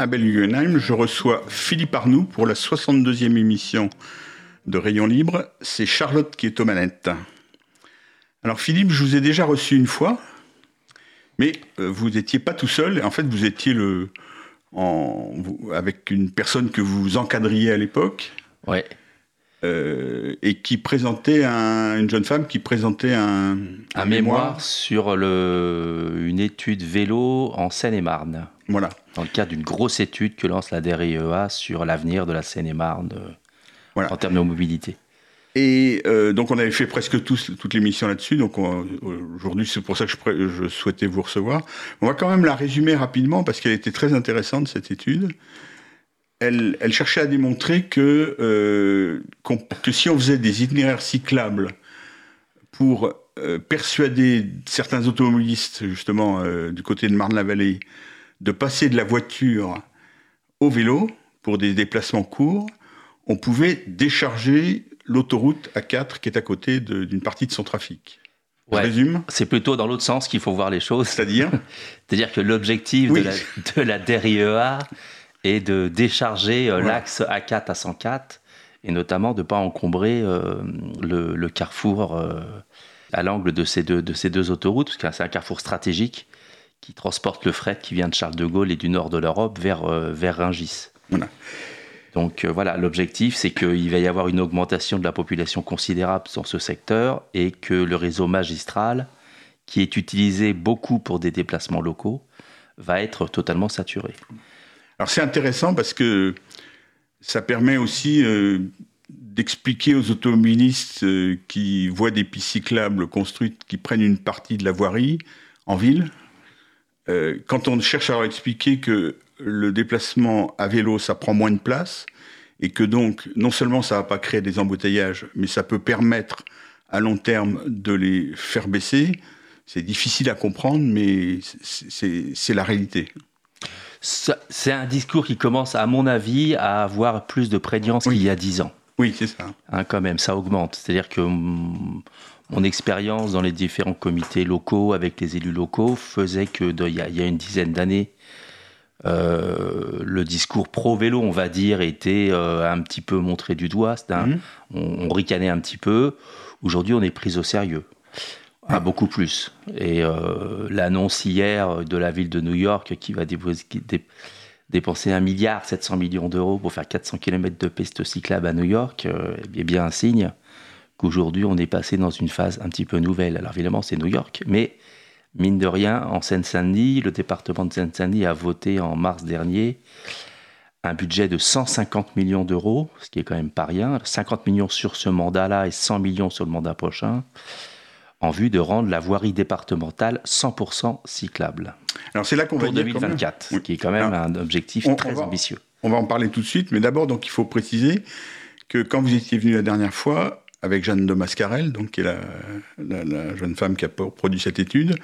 À Guggenheim, je reçois Philippe Arnoux pour la 62e émission de Rayon Libre. C'est Charlotte qui est aux manettes. Alors Philippe, je vous ai déjà reçu une fois, mais euh, vous n'étiez pas tout seul. En fait, vous étiez le, avec une personne que vous encadriez à l'époque. Ouais. Euh, et qui présentait une jeune femme qui présentait un, un, mémoire. sur le, une étude vélo en Seine-et-Marne. Voilà. Dans le cadre d'une grosse étude que lance la DRIEA sur l'avenir de la Seine-et-Marne euh, en termes de mobilité. Et euh, donc on avait fait presque tous, toutes les missions là-dessus. Donc aujourd'hui c'est pour ça que je, je, souhaitais vous recevoir. On va quand même la résumer rapidement parce qu'elle était très intéressante cette étude elle, cherchait à démontrer que, euh, que si on faisait des itinéraires cyclables pour euh, persuader certains automobilistes, justement, euh, du côté de Marne-la-Vallée, de passer de la voiture au vélo pour des déplacements courts, on pouvait décharger l'autoroute A4 qui est à côté d'une partie de son trafic. Résume C'est plutôt dans l'autre sens qu'il faut voir les choses. C'est-à-dire C'est-à-dire que l'objectif de, la, de la DRIEA, et de décharger euh, l'axe A4 à 104 et notamment de ne pas encombrer euh, le, carrefour euh, à l'angle de ces deux, de ces deux autoroutes, parce que c'est un carrefour stratégique qui transporte le fret qui vient de Charles de Gaulle et du nord de l'Europe vers, vers Rungis. Donc voilà, l'objectif, c'est qu'il va y avoir une augmentation de la population considérable dans ce secteur et que le réseau magistral, qui est utilisé beaucoup pour des déplacements locaux, va être totalement saturé. Alors c'est intéressant parce que ça permet aussi euh, d'expliquer aux automobilistes euh, qui voient des pistes cyclables construites qui prennent une partie de la voirie en ville. Euh, quand on cherche à leur expliquer que le déplacement à vélo, ça prend moins de place, et que donc non seulement ça ne va pas créer des embouteillages, mais ça peut permettre à long terme de les faire baisser, c'est difficile à comprendre, mais c'est la réalité c'est un discours qui commence, à mon avis, à avoir plus de prégnance qu'il y a dix ans. Oui, c'est ça. Hein, quand même, ça augmente. C'est-à-dire que mon expérience dans les différents comités locaux avec les élus locaux faisait que il y, a une dizaine d'années, euh, le discours pro-vélo, on va dire, était euh, un petit peu montré du doigt. On, on, ricanait un petit peu. Aujourd'hui, on est pris au sérieux. Ah, beaucoup plus. Et euh, l'annonce hier de la ville de New York qui va dépenser 1 milliard 700 millions d'euros pour faire 400 km de piste cyclable à New York euh, est bien un signe qu'aujourd'hui on est passé dans une phase un petit peu nouvelle. Alors évidemment c'est New York, mais mine de rien, en Seine-Saint-Denis, le département de Seine-Saint-Denis a voté en mars dernier un budget de 150 millions d'euros, ce qui est quand même pas rien. 50 millions sur ce mandat-là et 100 millions sur le mandat prochain en vue de rendre la voirie départementale 100% cyclable. Alors c'est là qu'on va pour 2024, ce qui est quand même un objectif très ambitieux. On va en parler tout de suite, mais d'abord donc il faut préciser que quand vous étiez venu la dernière fois avec Jeanne de Mascarel, donc qui est la, jeune femme qui a produit cette étude,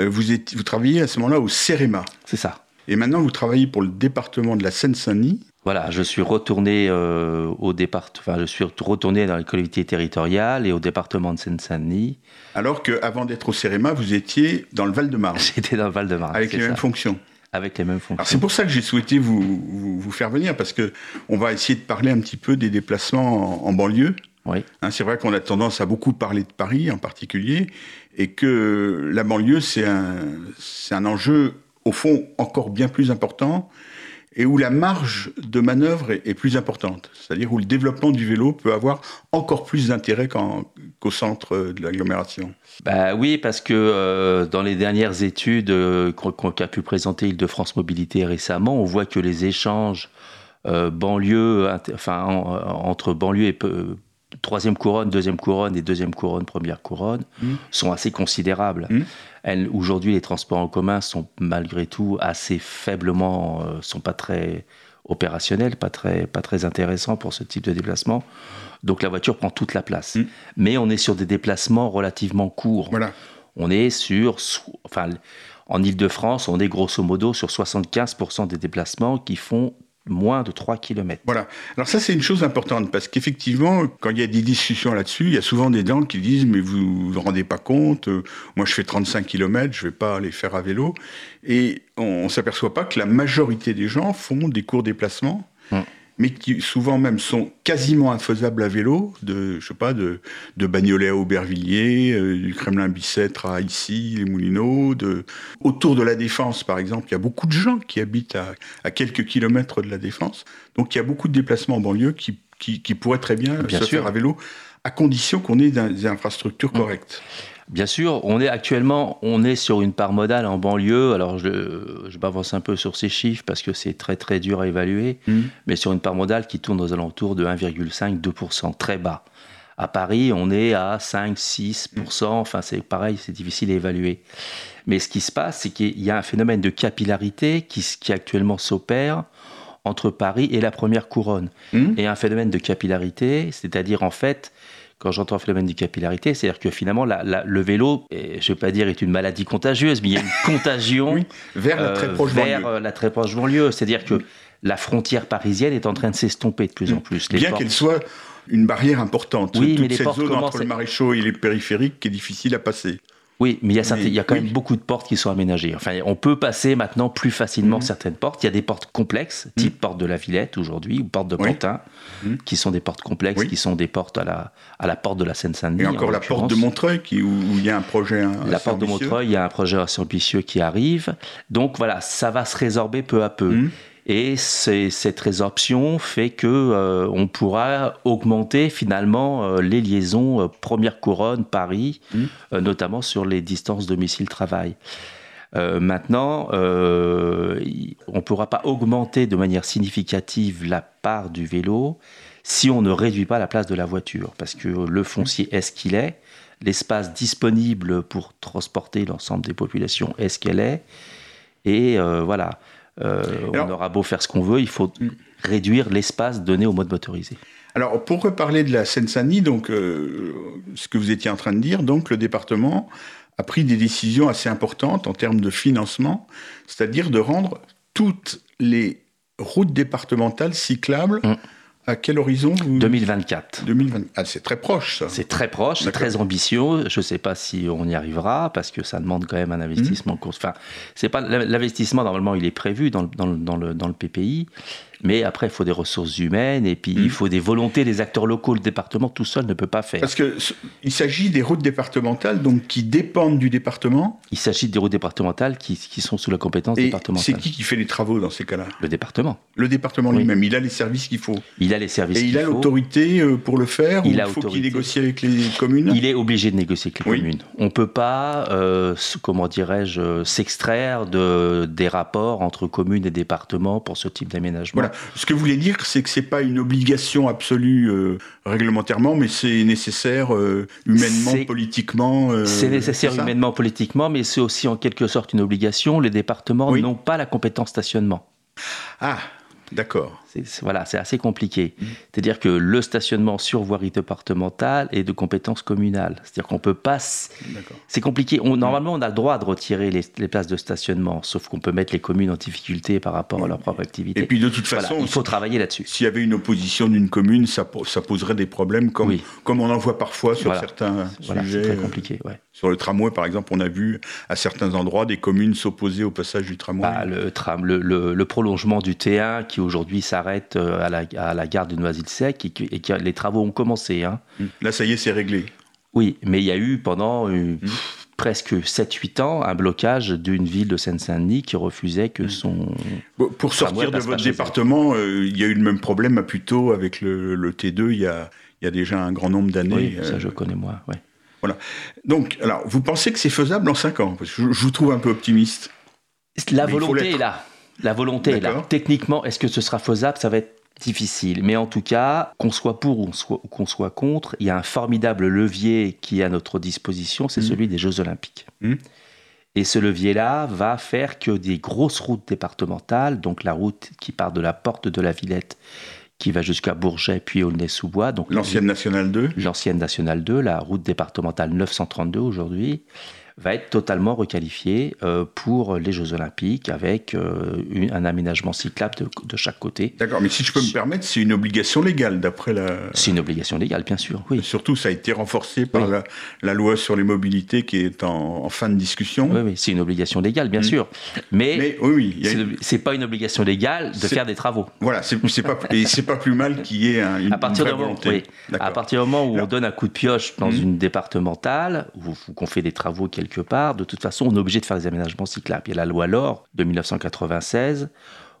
euh, vous, êtes, vous travailliez à ce moment-là au CEREMA. C'est ça. Et maintenant, vous travaillez pour le département de la Seine-Saint-Denis. Voilà, je suis retourné euh, au département, enfin, je suis retourné dans les collectivités territoriales et au département de Seine-Saint-Denis. Alors qu'avant d'être au CEREMA, vous étiez dans le Val-de-Marne. J'étais dans le Val-de-Marne. Avec les mêmes fonctions. Avec les mêmes fonctions. C'est pour ça que j'ai souhaité vous, vous, faire venir, parce que on va essayer de parler un petit peu des déplacements en, banlieue. Oui. Hein, c'est vrai qu'on a tendance à beaucoup parler de Paris en particulier, et que la banlieue, c'est un, un enjeu, au fond, encore bien plus important et où la marge de manœuvre est, plus importante, c'est-à-dire où le développement du vélo peut avoir encore plus d'intérêt qu'au centre de l'agglomération. Bah oui, parce que euh, dans les dernières études euh, qu'a pu présenter Île-de-France Mobilité récemment, on voit que les échanges euh, banlieue, enfin entre banlieue et troisième couronne, deuxième couronne et deuxième couronne, première couronne, mmh. sont assez considérables. Mmh. Aujourd'hui, les transports en commun sont malgré tout assez faiblement, euh, sont pas très opérationnels, pas très, pas très intéressants pour ce type de déplacement. Donc la voiture prend toute la place. Mmh. Mais on est sur des déplacements relativement courts. Voilà. On est sur, enfin, en Ile-de-France, on est grosso modo sur 75% des déplacements qui font moins de 3 km. Voilà. Alors ça, c'est une chose importante, parce qu'effectivement, quand il y a des discussions là-dessus, il y a souvent des gens qui disent, mais vous vous rendez pas compte, euh, moi je fais 35 km, je vais pas aller faire à vélo. Et on, ne s'aperçoit pas que la majorité des gens font des courts déplacements. Hum mais qui souvent même sont quasiment infaisables à vélo, de, je sais pas, de, de Bagnolet à Aubervilliers, euh, du Kremlin-Bicêtre à ici, les Moulineaux, de, autour de la Défense, par exemple, il y a beaucoup de gens qui habitent à, à, quelques kilomètres de la Défense, donc il y a beaucoup de déplacements en banlieue qui, qui, qui pourraient très bien, se faire à vélo, à condition qu'on ait des infrastructures mmh. Bien sûr, on est actuellement, on est sur une part modale en banlieue. Alors, je, je m'avance un peu sur ces chiffres parce que c'est très très dur à évaluer, mmh. mais sur une part modale qui tourne aux alentours de 1,5-2%, très bas. À Paris, on est à 5-6%. Enfin, c'est pareil, c'est difficile à évaluer. Mais ce qui se passe, c'est qu'il y a un phénomène de capillarité qui, qui actuellement s'opère entre Paris et la première couronne. Mmh. Et un phénomène de capillarité, c'est-à-dire en fait quand j'entends phénomène de capillarité, c'est-à-dire que finalement, le vélo, je ne vais pas dire est une maladie contagieuse, mais il y a une contagion vers, la, très proche vers euh, la très proche banlieue. C'est-à-dire que la frontière parisienne est en train de s'estomper de plus en plus. Bien qu'elle soit une barrière importante. Oui, Toute mais les cette zone entre le maréchaux et les périphériques qui est difficile à passer. Oui, mais il y a, il y a quand même beaucoup de portes qui sont aménagées. Enfin, on peut passer maintenant plus facilement mhm. certaines portes. Il y a des portes complexes, type mhm. porte de la Villette aujourd'hui, ou porte de Pantin, mhm. qui sont des portes complexes, qui sont des portes à la, à la porte de la Seine-Saint-Denis. Et encore la porte de Montreuil, qui, où, il y a un projet La porte de Montreuil, il y a un projet assez ambitieux qui arrive. Donc voilà, ça va se résorber peu à peu. Et cette résorption fait que euh, on pourra augmenter finalement euh, les liaisons euh, première couronne Paris, mmh. notamment sur les distances domicile-travail. maintenant, on ne pourra pas augmenter de manière significative la part du vélo si on ne réduit pas la place de la voiture, parce que le foncier est ce qu'il est, l'espace disponible pour transporter l'ensemble des populations est ce qu'elle est, et voilà. Euh, on aura beau faire ce qu'on veut, il faut mm. réduire l'espace donné au mode motorisé. Alors, pour reparler de la Seine-Saint-Denis, donc, euh, ce que vous étiez en train de dire, donc, le département a pris des décisions assez importantes en termes de financement, c'est-à-dire de rendre toutes les routes départementales cyclables mm. À quel horizon 2024. 2020. Ah, c'est très proche, ça. C'est très proche, c'est très ambitieux. Je ne sais pas si on y arrivera, parce que ça demande quand même un investissement. Mmh. Enfin, c'est pas l'investissement, normalement, il est prévu dans, dans, dans, le, dans le PPI. Mais après, il faut des ressources humaines et puis il mm. faut des volontés des acteurs locaux. Le département tout seul ne peut pas faire. Parce qu'il s'agit des routes départementales donc qui dépendent du département. Il s'agit des routes départementales qui, qui, sont sous la compétence et départementale. C'est qui qui fait les travaux dans ces cas-là? Le département. Le département lui-même. Il a les services qu'il faut. Il a les services. Et il a l'autorité euh, pour le faire. Il ou faut qu'il négocie avec les communes? Il est obligé de négocier avec les communes. On peut pas, euh, comment dirais-je, s'extraire de des rapports entre communes et départements pour ce type d'aménagement. Ce que vous voulez dire, c'est que c'est pas une obligation absolue euh, réglementairement, mais c'est nécessaire euh, humainement, politiquement. Euh, c'est nécessaire humainement, politiquement, mais c'est aussi en quelque sorte une obligation. Les départements n'ont pas la compétence stationnement. Ah, D'accord. Voilà, c'est assez compliqué. Mmh. C'est-à-dire que le stationnement sur voirie départementale est de compétence communale. C'est-à-dire qu'on peut pas. C'est compliqué. On, normalement, on a le droit de retirer les, places de stationnement, sauf qu'on peut mettre les communes en difficulté par rapport à leur propre activité. Et puis de toute façon, il faut travailler là-dessus. S'il y avait une opposition d'une commune, ça, ça, poserait des problèmes, comme, comme on en voit parfois sur certains sujets. C'est très compliqué. Ouais. Sur le tramway, par exemple, on a vu à certains endroits des communes s'opposer au passage du tramway. Bah, le, tram, le, prolongement du T1 qui aujourd'hui s'arrête euh, à la, à la, gare de Noisy-le-Sec et, que les travaux ont commencé. Hein. Hum. Là, ça y est, c'est réglé. Oui, mais il y a eu pendant euh, hum. presque 7-8 ans un blocage d'une ville de Seine-Saint-Denis qui refusait que hum. son. pour sortir de votre département, euh, il y a eu le même problème à Puteaux avec le, T2 il y, a, il y a déjà un grand nombre d'années. Oui, ça je connais moi, ouais. Voilà. Donc, alors, vous pensez que c'est faisable en 5 ans? Parce que je, vous trouve un peu optimiste. La volonté est là. La volonté est là. Techniquement, est-ce que ce sera faisable? Ça va être difficile. Mais en tout cas, qu'on soit pour ou qu'on soit contre, il y a un formidable levier qui est à notre disposition, c'est mmh. celui des Jeux Olympiques. Mmh. Et ce levier-là va faire que des grosses routes départementales, donc la route qui part de la porte de la Villette qui va jusqu'à Bourget puis Aulnay-sous-Bois. Donc l'ancienne nationale 2. L'ancienne nationale 2, la route départementale 932 aujourd'hui, va être totalement requalifié euh, pour les Jeux Olympiques avec euh, un aménagement cyclable de, chaque côté. D'accord, mais si je peux me permettre, c'est une obligation légale d'après la. C'est une obligation légale, bien sûr, oui. surtout, ça a été renforcé par la, loi sur les mobilités qui est en, fin de discussion. Oui, oui, c'est une obligation légale, bien mmh. sûr. Mais, oui, oui, c'est pas une obligation légale de faire des travaux. Voilà, c'est pas, c'est pas plus mal qu'il y ait une, à partir volonté. À partir du moment où on donne un coup de pioche dans mmh. une départementale, ou qu'on fait des travaux quelque part, de toute façon, on est obligé de faire des aménagements cyclables. Il y a la loi LOR de 1996,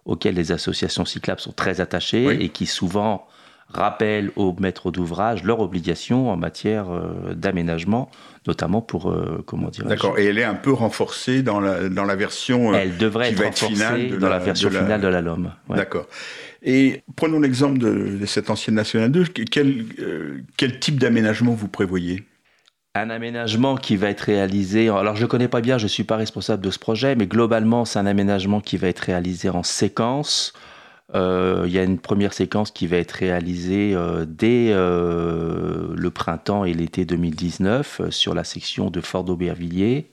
auquel les associations cyclables sont très attachées et qui souvent rappellent aux maîtres d'ouvrage leurs obligations en matière euh, d'aménagement, notamment pour, euh, comment dire D'accord, et elle est un peu renforcée dans la, dans la version euh, Elle devrait être renforcée dans la, version finale de la LOM. D'accord. Et prenons l'exemple de, cette ancienne Nationale 2, quel, quel type d'aménagement vous prévoyez? Un aménagement qui va être réalisé. Alors je ne connais pas bien, je ne suis pas responsable de ce projet, mais globalement c'est un aménagement qui va être réalisé en séquence. Euh, il y a une première séquence qui va être réalisée euh, dès euh, le printemps et l'été 2019 sur la section de Fort d'Aubervilliers.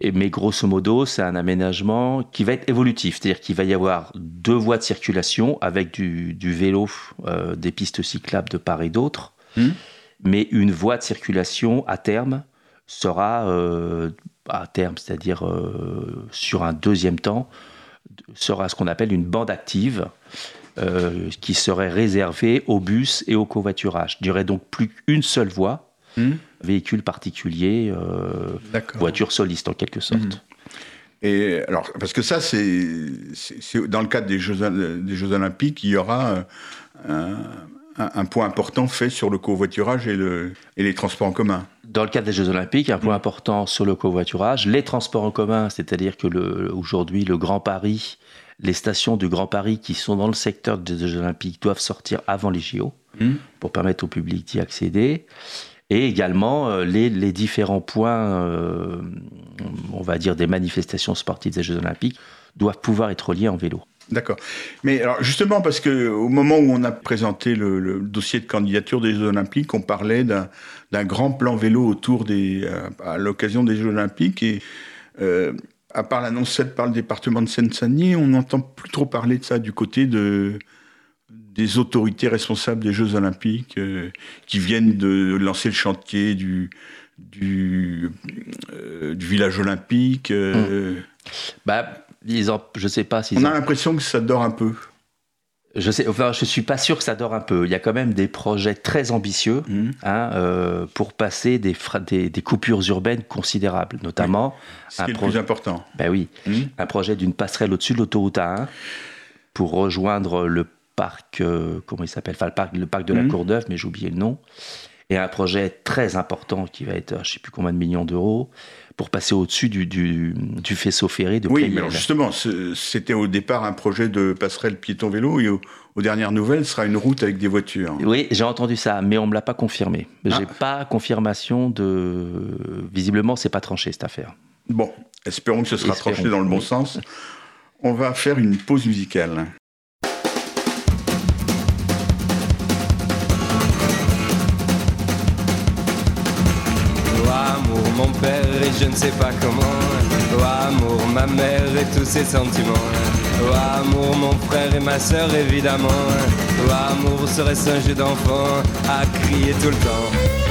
mais grosso modo, c'est un aménagement qui va être évolutif, c'est-à-dire qu'il va y avoir deux voies de circulation avec du, vélo, des pistes cyclables de part et d'autre. Mmh mais une voie de circulation à terme sera, euh, à terme, c'est-à-dire euh, sur un deuxième temps, sera ce qu'on appelle une bande active. Euh, qui serait réservée aux bus et au covoiturage. Il n'y aurait donc plus qu'une seule voie, hmm. véhicule particulier, voiture soliste en quelque sorte. Hmm. Et alors, parce que ça, c'est dans le cadre des Jeux, des Jeux Olympiques, il y aura un, un, point important fait sur le covoiturage et, le, et les transports en commun. Dans le cadre des Jeux Olympiques, un point important sur le covoiturage, les transports en commun, c'est-à-dire que aujourd'hui le Grand Paris, les stations du Grand Paris qui sont dans le secteur des Jeux Olympiques doivent sortir avant les JO mmh. pour permettre au public d'y accéder. Et également euh, les, les, différents points, euh, on va dire des manifestations sportives des Jeux Olympiques, doivent pouvoir être reliés en vélo. D'accord. Mais alors justement, parce que au moment où on a présenté le, dossier de candidature des Jeux Olympiques, on parlait d'un grand plan vélo autour des, euh, à, l'occasion des Jeux Olympiques. Et euh, à part l'annonce faite par le département de Seine-Saint-Denis, on n'entend plus trop parler de ça du côté de, des autorités responsables des Jeux Olympiques euh, qui viennent de lancer le chantier du village olympique. Mmh. Bah, je sais pas si. On a l'impression que ça dort un peu. Je sais, enfin, je suis pas sûr que ça dort un peu. Il y a quand même des projets très ambitieux mmh. hein, euh, pour passer des, des, coupures urbaines considérables, notamment. Ce qui est le plus important. Ben oui, mmh. un projet d'une passerelle au-dessus de l'autoroute A1 pour rejoindre le parc, euh, comment il s'appelle, enfin le parc, le parc de la mmh. Courneuve, mais j'ai oublié le nom. Et un projet très important qui va être, je sais plus combien de millions d'euros, pour passer au-dessus du, du, faisceau ferré de Oui, mais alors justement, c'était au départ un projet de passerelle piéton-vélo et aux dernières nouvelles, ce sera une route avec des voitures. Oui, j'ai entendu ça, mais on ne me l'a pas confirmé. Je J'ai ah. pas confirmation de. Visiblement, c'est pas tranché cette affaire. Bon, espérons que ce sera tranché dans le bon sens. On va faire une pause musicale. Mon père et je ne sais pas comment. Oh amour, ma mère et tous ses sentiments. Oh amour, mon frère et ma soeur évidemment. Oh amour, serait-ce un jeu d'enfant à crier tout le temps.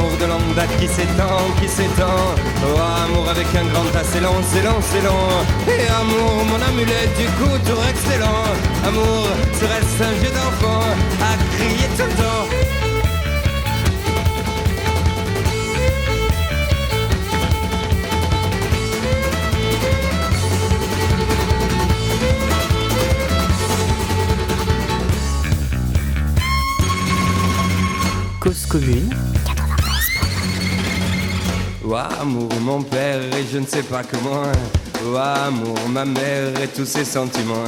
Amour de longue qui s'étend, qui s'étend. Oh amour avec un grand tas, c'est long, c'est long, c'est long. Et amour, mon amulette du coup, tour excellent. Amour, serait-ce un jeu d'enfant à crier tout le temps. Cause commune Oh amour, mon père, et je ne sais pas comment. Oh amour, ma mère et tous ses sentiments.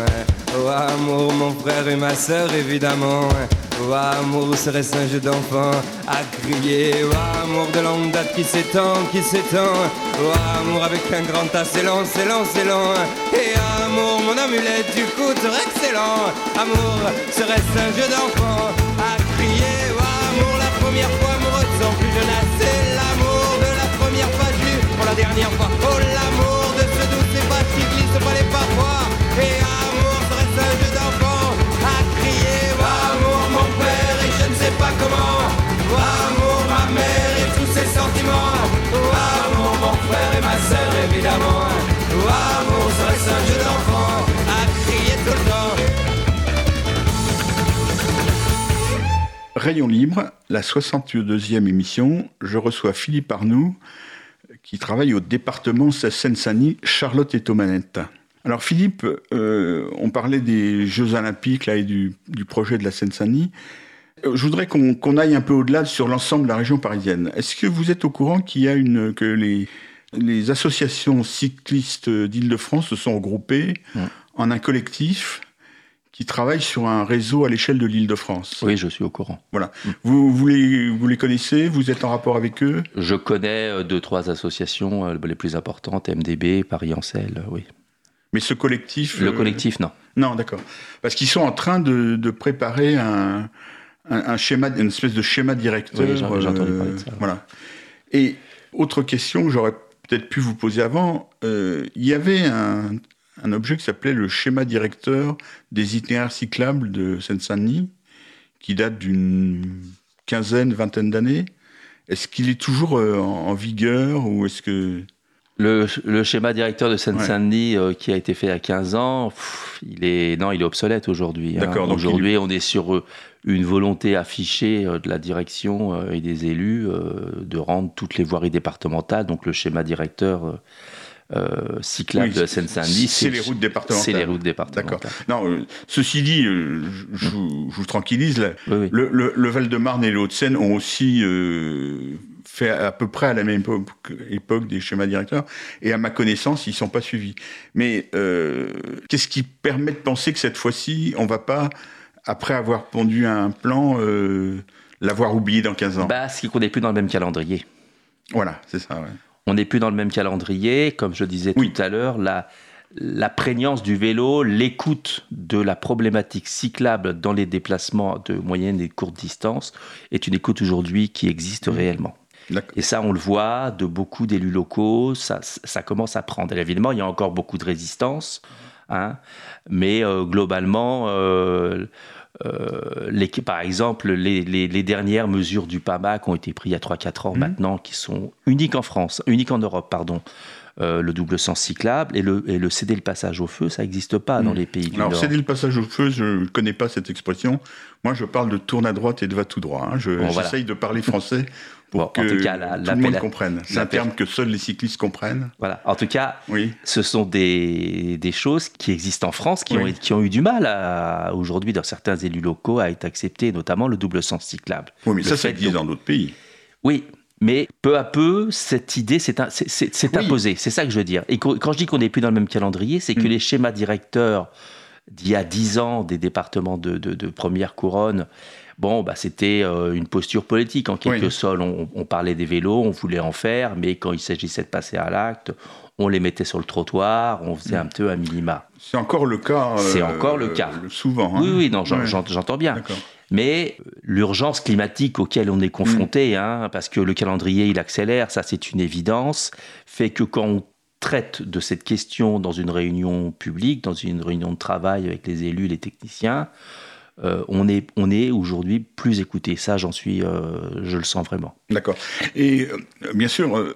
Oh amour, mon frère et ma sœur, évidemment. Oh amour, serait-ce un jeu d'enfant à crier? Oh amour de longue date qui s'étend, qui s'étend Oh amour avec un grand tas, c'est lent, c'est lent, c'est lent Et amour, mon amulette du coup, excellent Amour, serait-ce un jeu d'enfant à crier? Oh amour, la première fois amoureuse sans plus jeune C'est dernière fois. Oh l'amour de ce doux c'est pas qui glisse pas les parfois Et amour, serait-ce un jeu d'enfant. À crier amour, mon père et je ne sais pas comment. Amour, ma mère et tous ses sentiments. Amour, mon frère et ma sœur évidemment. Amour, serait-ce un jeu d'enfant. À crier tout le temps. Rayon Libre, la 62e émission, je reçois Philippe Arnoux, qui travaille au département Seine-Saint-Denis, Charlotte et Tomanette. Alors Philippe, euh, on parlait des Jeux Olympiques là, et du, du projet de la Seine-Saint-Denis. Euh, Je voudrais qu'on aille un peu au-delà sur l'ensemble de la région parisienne. Est-ce que vous êtes au courant qu'il y a une que les, les associations cyclistes d'Île-de-France se sont regroupées Ouais. en un collectif? Qui travaille sur un réseau à l'échelle de l'Île-de-France Oui, je suis au courant. Voilà. Vous, vous, les, vous les connaissez Vous êtes en rapport avec eux? Je connais euh, deux, trois associations euh, les plus importantes, MDB, Paris-Ancel, euh, oui. Mais ce collectif Le euh, collectif, non. Non, d'accord. Parce qu'ils sont en train de, de préparer un, un, un schéma, une espèce de schéma directeur. Oui, j'ai entendu parler de ça. Voilà. Et autre question que j'aurais peut-être pu vous poser avant, euh, il y avait un, un objet qui s'appelait le schéma directeur des itinéraires cyclables de Seine-Saint-Denis, qui date d'une quinzaine, vingtaine d'années. Est-ce qu'il est toujours euh, en, en vigueur ou est-ce que Le, le schéma directeur de Seine-Saint-Denis euh, qui a été fait a 15 ans, pff, il est, non, il est obsolète aujourd'hui. hein. D'accord, Aujourd'hui, on est sur euh, une volonté affichée de la direction et des élus de rendre toutes les voiries départementales, donc le schéma directeur euh, cyclable Oui, de Seine-Saint-Denis. c'est les routes départementales C'est les routes départementales. D'accord. Non, euh, ceci dit, euh, je, je vous, tranquillise, là, Oui, oui. le, le- le Val-de-Marne et le Hauts-de-Seine ont aussi euh, fait à peu près à la même époque, époque des schémas directeurs, et à ma connaissance, ils ne sont pas suivis. Mais qu'est-ce qui permet de penser que cette fois-ci, on ne va pas, après avoir pondu un plan, l'avoir oublié dans 15 ans? Bah, c'est qu'on n'est plus dans le même calendrier. Voilà, c'est ça, ouais. On n'est plus dans le même calendrier, comme je disais Oui. tout à l'heure, la, la prégnance du vélo, l'écoute de la problématique cyclable dans les déplacements de moyenne et de courte distance est une écoute aujourd'hui qui existe réellement. D'accord. Et ça, on le voit de beaucoup d'élus locaux, ça, ça commence à prendre. Et évidemment, il y a encore beaucoup de résistance, hein, mais euh, globalement, euh, les- par exemple, les, les- les dernières mesures du PAMAC ont été prises il y a 3-4 ans Mhm. maintenant, qui sont uniques en France, uniques en Europe, pardon. Euh, le double sens cyclable et le, et le céder le passage au feu, ça n'existe pas dans Mhm. les pays du Alors, Nord. céder le passage au feu, je ne connais pas cette expression. Moi, je parle de tourne à droite et de va tout droit. hein. Je- Bon, voilà. J'essaye de parler français pour Bon, en que tout cas, la- tout l'appel le monde comprenne. C'est un terme que seuls les cyclistes comprennent. Voilà. En tout cas, Oui. ce sont des, des choses qui existent en France, qui, Oui. ont, qui ont eu du mal aujourd'hui dans certains élus locaux à être acceptés, notamment le double sens cyclable. Oui, mais Le ça, ça existe donc- dans d'autres pays. Oui, mais peu à peu, cette idée s'est Oui. imposée. C'est ça que je veux dire. Et quand je dis qu'on n'est plus dans le même calendrier, c'est que Mm. les schémas directeurs d'il y a 10 ans des départements de, de- de première couronne, bon, bah, c'était euh, une posture politique en quelque Oui. sorte. On, on parlait des vélos, on voulait en faire, mais quand il s'agissait de passer à l'acte, on les mettait sur le trottoir, on faisait un peu un minima. C'est encore le cas. euh, C'est encore le cas. Souvent. hein. Oui, oui, non, j'en- Ouais. j'entends bien. Mais euh, l'urgence climatique auquel on est confronté, hein, parce que le calendrier il accélère, ça c'est une évidence, fait que quand on traite de cette question dans une réunion publique, dans une réunion de travail avec les élus, les techniciens, euh, on est, on est aujourd'hui plus écouté. Ça, j'en suis, euh, je le sens vraiment. D'accord. Et euh, bien sûr,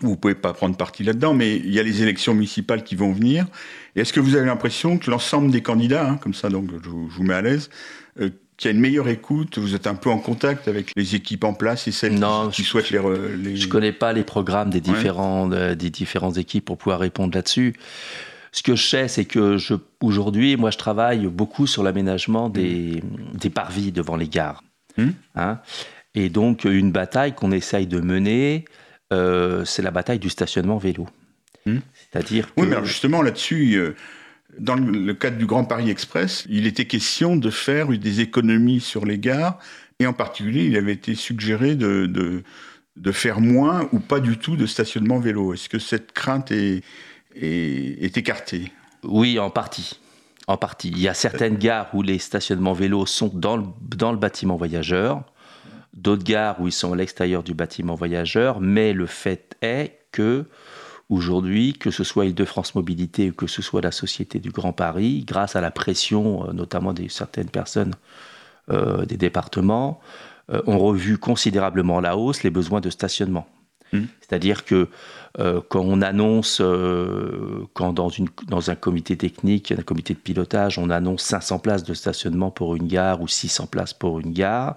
vous pouvez pas prendre parti là-dedans, mais il y a les élections municipales qui vont venir. Est-ce que vous avez l'impression que l'ensemble des candidats, hein, comme ça, donc je, vous- je vous mets à l'aise, qu'il y a une meilleure écoute, vous êtes un peu en contact avec les équipes en place et celles Non, qui, je- souhaitent les, les... Je connais pas les programmes des différents, euh, des différentes équipes pour pouvoir répondre là-dessus. Ce que je sais, c'est que je, aujourd'hui, moi, je travaille beaucoup sur l'aménagement des, des parvis devant les gares. Mm. Hein. Et donc, une bataille qu'on essaye de mener euh, c'est la bataille du stationnement vélo. Hmm. C'est-à-dire Oui, mais alors justement là-dessus, euh, dans le, cadre du Grand Paris Express, il était question de faire des économies sur les gares, et en particulier, il avait été suggéré de, de, de faire moins ou pas du tout de stationnement vélo. Est-ce que cette crainte est, est, est écartée? Oui, en partie. En partie. Il y a certaines gares où les stationnements vélos sont dans le, dans le bâtiment voyageur, d'autres gares où ils sont à l'extérieur du bâtiment voyageur, mais le fait est que aujourd'hui, que ce soit Île-de-France Mobilité ou que ce soit la Société du Grand Paris, grâce à la pression euh, notamment de certaines personnes euh, des départements, euh, ont revu considérablement la hausse les besoins de stationnement. Mmh. C'est-à-dire que euh, quand on annonce, quand dans, une, dans un comité technique, un comité de pilotage, on annonce 500 places de stationnement pour une gare ou 600 places pour une gare,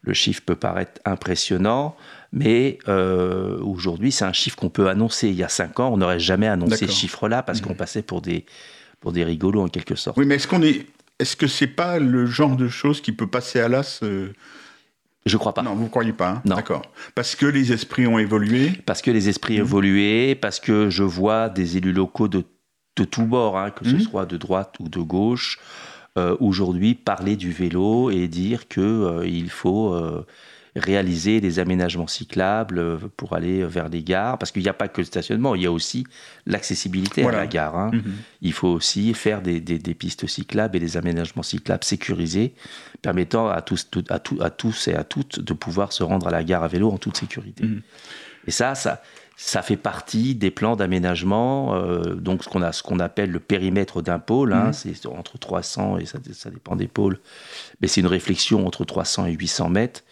le chiffre peut paraître impressionnant, mais euh, aujourd'hui, c'est un chiffre qu'on peut annoncer. Il y a 5 ans, on n'aurait jamais annoncé ce chiffre-là parce qu'on passait pour des, pour des rigolos en quelque sorte. Oui, mais est-ce qu'on est. Est-ce que c'est pas le genre de choses qui peut passer à l'as euh, Je crois pas. Non, vous ne croyez pas hein? Non. D'accord. Parce que les esprits ont évolué. Parce que les esprits Mhm. évoluaient, parce que je vois des élus locaux de, de tous bords, hein, que ce Mhm. soit de droite ou de gauche, euh, aujourd'hui parler du vélo et dire qu'il faut euh, réaliser des aménagements cyclables euh, pour aller vers les gares. Parce qu'il n'y a pas que le stationnement, il y a aussi l'accessibilité Voilà. à la gare. hein. Mhm. Il faut aussi faire des, des- des pistes cyclables et des aménagements cyclables sécurisés, permettant à tous, tout- à, tout- à tous et à toutes de pouvoir se rendre à la gare à vélo en toute sécurité. Mhm. Et ça, ça, ça fait partie des plans d'aménagement, euh, donc ce qu'on a, ce qu'on appelle le périmètre d'un pôle, hein, Mhm. c'est entre 300 et ça, ça dépend des pôles, mais c'est une réflexion entre 300 et 800 mètres,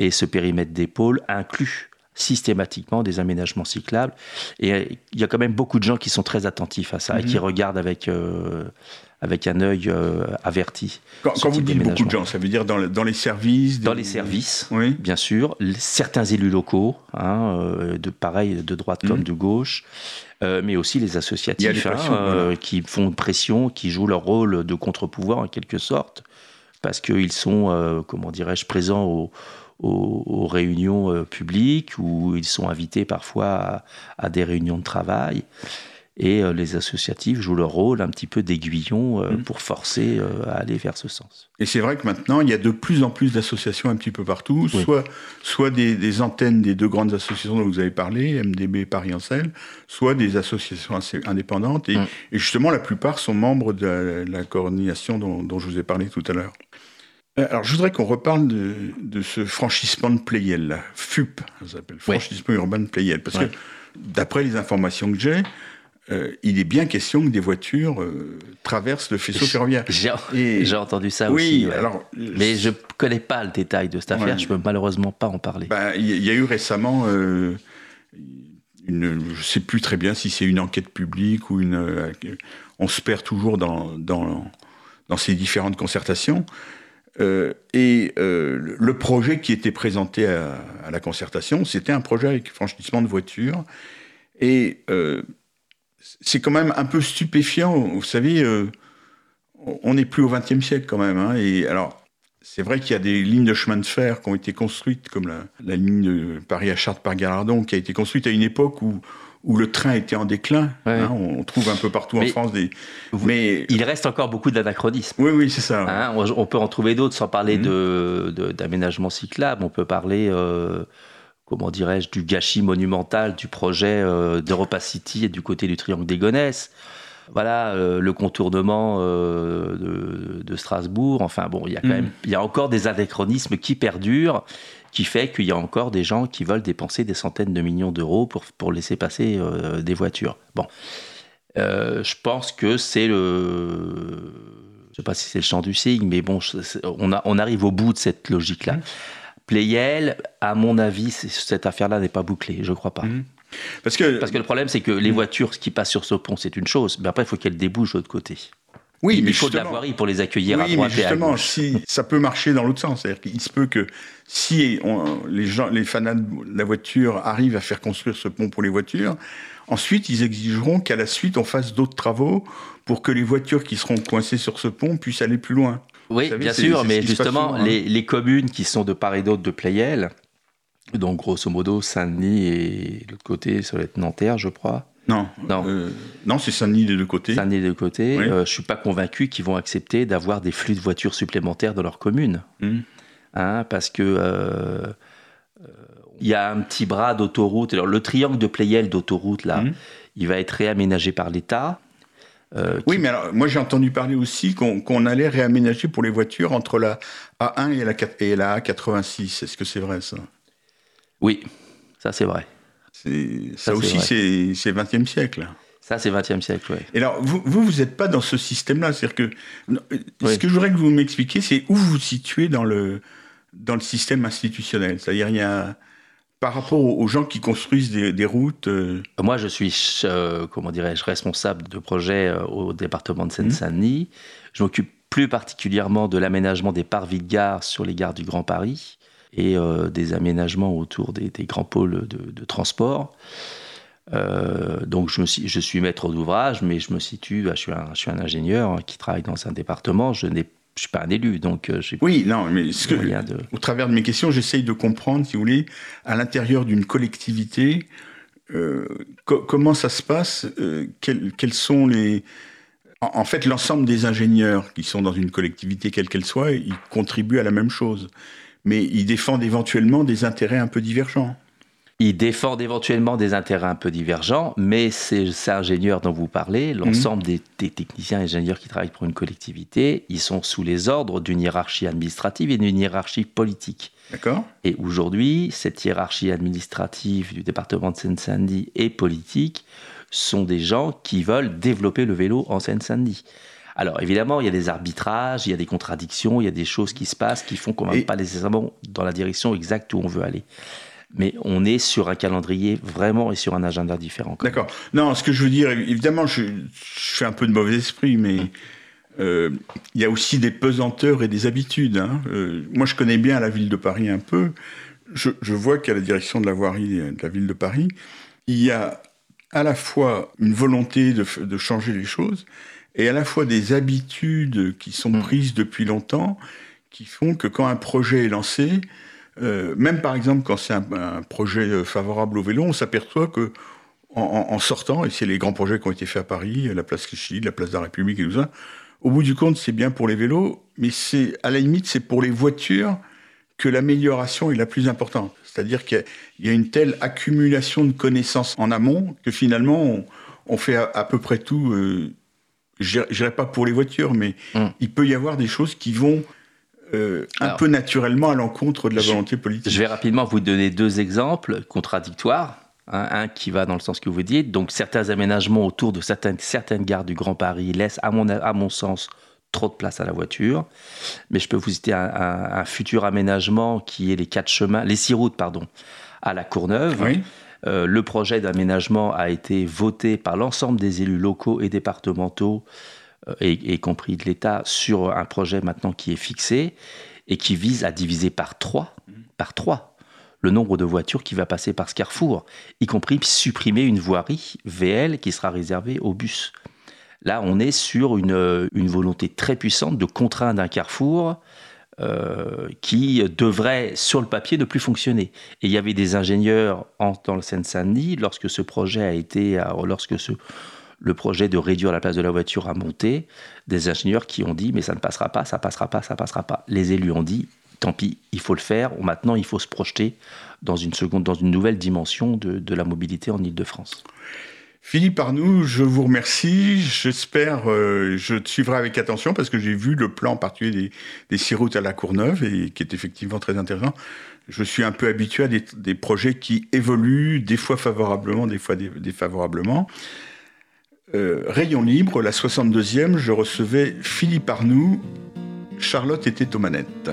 et ce périmètre des pôles inclut systématiquement des aménagements cyclables. Et euh, il y a quand même beaucoup de gens qui sont très attentifs à ça et Mhm. qui regardent avec, euh, avec un œil euh, averti. Quand, vous dites beaucoup de gens, ça veut dire dans, le- dans les services Dans les services, Oui. bien sûr, les- certains élus locaux, hein, euh, de pareil de droite comme Mhm. de gauche, mais aussi les associatifs hein, voilà. qui font pression, qui jouent leur rôle de contre-pouvoir en quelque sorte, parce qu'ils sont, comment dirais-je, présents aux, aux- aux réunions euh, publiques ou ils sont invités parfois à, à des réunions de travail. Et euh, les associatifs jouent leur rôle un petit peu d'aiguillon euh, Mhm. pour forcer à aller vers ce sens. Et c'est vrai que maintenant, il y a de plus en plus d'associations un petit peu partout, Oui. soit, soit des, des antennes des deux grandes associations dont vous avez parlé, MDB, Paris Ancel, soit des associations indépendantes. Et, Mm. et justement, la plupart sont membres de la, la coordination dont, dont je vous ai parlé tout à l'heure. Euh, Alors, je voudrais qu'on reparle de, de ce franchissement de Playel. FUP, ça s'appelle, Ouais. franchissement urbain de Playel. Parce Ouais. que, d'après les informations que j'ai, euh, il est bien question que des voitures euh, traversent le faisceau ferroviaire. J'ai entendu ça oui, aussi. ouais. alors. Mais je connais pas le détail de cette affaire, je peux malheureusement pas en parler. Bah, Il y, a eu récemment, euh, une, je ne sais plus très bien si c'est une enquête publique ou une. on se perd toujours dans, dans, dans ces différentes concertations. Euh, et euh, le- projet qui était présenté à, la concertation, c'était un projet avec franchissement de voitures. Et euh, c'est quand même un peu stupéfiant. Vous savez, on n'est plus au XXe siècle quand même. hein. et alors, c'est vrai qu'il y a des lignes de chemin de fer qui ont été construites, comme la, la ligne de Paris à Chartres par qui a été construite à une époque où, où le train était en déclin. Ouais. hein. on trouve un peu partout en Mais France des. vous- Mais Il reste encore beaucoup d'anachronismes. oui, oui, c'est ça. hein. on, on peut en trouver d'autres sans parler Mhm. de- de- d'aménagement cyclable. On peut parler, euh, comment dirais-je, du gâchis monumental du projet euh, d'Europa City et du côté du triangle des Gonesse. Voilà, euh, le contournement de, de Strasbourg. Enfin bon, il y a quand Mhm. même, il y a encore des anachronismes qui perdurent, qui fait qu'il y a encore des gens qui veulent dépenser des centaines de millions d'euros pour, pour laisser passer euh, des voitures. Bon, Euh, je pense que c'est le, je sais pas si c'est le champ du signe, mais bon, on, a- on arrive au bout de cette logique-là. Mhm. Playel, à mon avis, cette affaire-là n'est pas bouclée, je crois pas. Mhm. Parce que, Parce que le problème, c'est que les voitures qui passent sur ce pont, c'est une chose, mais après, il faut qu'elles débouchent de l'autre côté. Oui, il mais faut de la voirie pour les accueillir oui, à mais droite et à justement, gauche. si ça peut marcher dans l'autre sens, c'est-à-dire qu'il se peut que si on- les gens, les fanats de la voiture arrivent à faire construire ce pont pour les voitures, ensuite ils exigeront qu'à la suite on fasse d'autres travaux pour que les voitures qui seront coincées sur ce pont puissent aller plus loin. Oui, savez, bien sûr, mais justement, souvent, hein. les, communes qui sont de part et d'autre de Playel Donc, grosso modo, Saint-Denis et l'autre côté, ça va être Nanterre, je crois. Non, non, euh, non c'est Saint-Denis des deux côtés. Saint-Denis des deux côtés. Je ne suis pas convaincu qu'ils vont accepter d'avoir des flux de voitures supplémentaires dans leur commune. Hmm. Hein, parce que il y a un petit bras d'autoroute. Alors, le triangle de Playel d'autoroute, là, hmm. il va être réaménagé par l'État. Euh, oui, mais alors, moi j'ai entendu parler aussi qu'on allait réaménager pour les voitures entre la A1 et la, et la A86. Est-ce que c'est vrai ça? Oui, ça c'est vrai. Ça, aussi c'est 20e siècle. Ça, c'est 20e siècle, oui. Et alors, vous, vous n'êtes pas dans ce système-là. C'est-à-dire que. Ce que je voudrais que vous m'expliquiez, c'est où vous vous situez dans le, dans le système institutionnel. C'est-à-dire, il y a par rapport aux gens qui construisent des, routes euh, Moi, je suis, euh, comment dirais-je, responsable de projet euh, au département de Seine-Saint-Denis. Je m'occupe plus particulièrement de l'aménagement des parvis de gare sur les gares du Grand Paris et des aménagements autour des, grands pôles de, transport. donc je, me suis, je suis maître d'ouvrage, mais je me situe, je suis un, je suis un ingénieur qui travaille dans un département. Je je suis pas un élu, donc euh, j'ai Oui, non, mais ce que, au travers de mes questions, j'essaye de comprendre, si vous voulez, à l'intérieur d'une collectivité, euh, comment ça se passe, euh, quels, sont les... En, fait, l'ensemble des ingénieurs qui sont dans une collectivité, quelle qu'elle soit, ils contribuent à la même chose. Mais ils défendent éventuellement des intérêts un peu divergents. Ils défendent éventuellement des intérêts un peu divergents, mais ces, ingénieurs dont vous parlez, l'ensemble des, techniciens et ingénieurs qui travaillent pour une collectivité, ils sont sous les ordres d'une hiérarchie administrative et d'une hiérarchie politique. D'accord. Et aujourd'hui, cette hiérarchie administrative du département de Seine-Saint-Denis et politique sont des gens qui veulent développer le vélo en Seine-Saint-Denis. Alors évidemment, il y a des arbitrages, il y a des contradictions, il y a des choses qui se passent qui font qu'on ne va pas nécessairement dans la direction exacte où on veut aller mais on est sur un calendrier vraiment et sur un agenda différent. D'accord. Non, ce que je veux dire, évidemment, je, fais un peu de mauvais esprit, mais euh, il y a aussi des pesanteurs et des habitudes. Hein. Euh, moi, je connais bien la ville de Paris un peu. Je, vois qu'à la direction de la voirie de la ville de Paris, il y a à la fois une volonté de, de changer les choses et à la fois des habitudes qui sont mm. prises depuis longtemps qui font que quand un projet est lancé, euh, même par exemple quand c'est un, projet euh, favorable au vélo, on s'aperçoit que en, sortant, et c'est les grands projets qui ont été faits à Paris, la place Clichy, la place de la République et tout ça, au bout du compte, c'est bien pour les vélos, mais c'est à la limite, c'est pour les voitures que l'amélioration est la plus importante. C'est-à-dire qu'il y, a une telle accumulation de connaissances en amont que finalement, on, fait à, peu près tout. Euh, je dirais pas pour les voitures, mais mmh. il peut y avoir des choses qui vont euh, un peu naturellement à l'encontre de la volonté politique. Je vais rapidement vous donner deux exemples contradictoires. Hein, un qui va dans le sens que vous dites. Donc certains aménagements autour de certaines, certaines gares du Grand Paris laissent, à mon, à mon sens, trop de place à la voiture. Mais je peux vous citer un, futur aménagement qui est les quatre chemins, les six routes, pardon, à la Courneuve. Euh, le projet d'aménagement a été voté par l'ensemble des élus locaux et départementaux euh, y, compris de l'État, sur un projet maintenant qui est fixé et qui vise à diviser par trois, par trois le nombre de voitures qui va passer par ce carrefour, y compris supprimer une voirie VL qui sera réservée aux bus. Là, on est sur une, une volonté très puissante de contraindre un carrefour euh, qui devrait, sur le papier, ne plus fonctionner. Et il y avait des ingénieurs dans le Seine-Saint-Denis, lorsque ce projet a été, lorsque le projet de réduire la place de la voiture a monté, des ingénieurs qui ont dit mais ça ne passera pas, ça passera pas, ça passera pas. Les élus ont dit tant pis, il faut le faire. Maintenant, il faut se projeter dans une seconde, dans une nouvelle dimension de, la mobilité en Ile-de-France. Philippe Arnoux, je vous remercie. J'espère, euh, je te suivrai avec attention parce que j'ai vu le plan particulier des, des six routes à la Courneuve et qui est effectivement très intéressant. Je suis un peu habitué à des, projets qui évoluent, des fois favorablement, des fois défavorablement. Euh, Rayon Libre, la 62e, je recevais Philippe Arnoux, Charlotte était aux manettes.